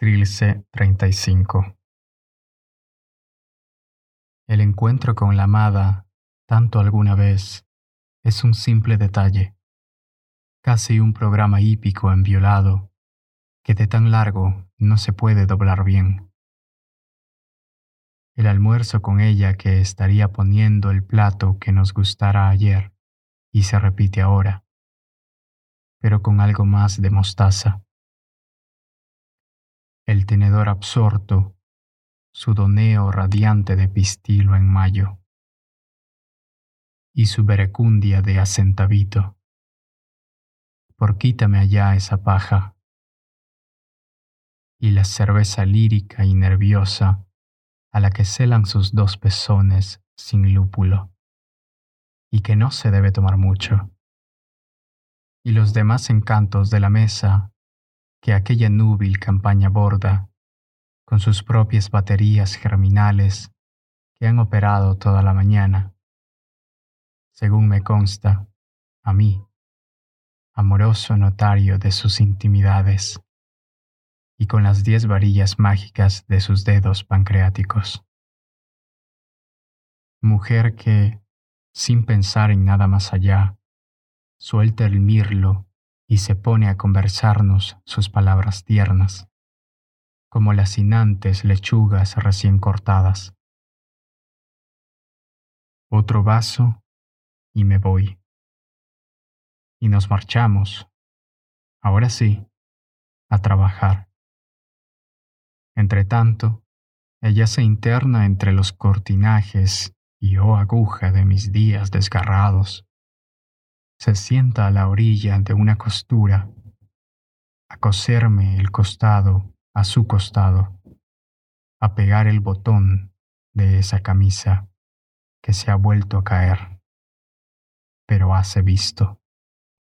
Trilce 35 El encuentro con la amada, tanto alguna vez, es un simple detalle, casi un programa hípico enviolado, que de tan largo no se puede doblar bien. El almuerzo con ella que estaría poniendo el plato que nos gustara ayer y se repite ahora, pero con algo más de mostaza el tenedor absorto, su doneo radiante de pistilo en mayo, y su berecundia de acentavito. Por quítame allá esa paja, y la cerveza lírica y nerviosa a la que celan sus dos pezones sin lúpulo, y que no se debe tomar mucho, y los demás encantos de la mesa que aquella núbil campaña borda, con sus propias baterías germinales que han operado toda la mañana. Según me consta, a mí, amoroso notario de sus intimidades, y con las diez varillas mágicas de sus dedos pancreáticos. Mujer que, sin pensar en nada más allá, suelta el mirlo y se pone a conversarnos sus palabras tiernas, como las sinantes lechugas recién cortadas. Otro vaso y me voy. Y nos marchamos, ahora sí, a trabajar. Entre tanto, ella se interna entre los cortinajes y oh aguja de mis días desgarrados se sienta a la orilla de una costura a coserme el costado a su costado, a pegar el botón de esa camisa que se ha vuelto a caer, pero hace visto.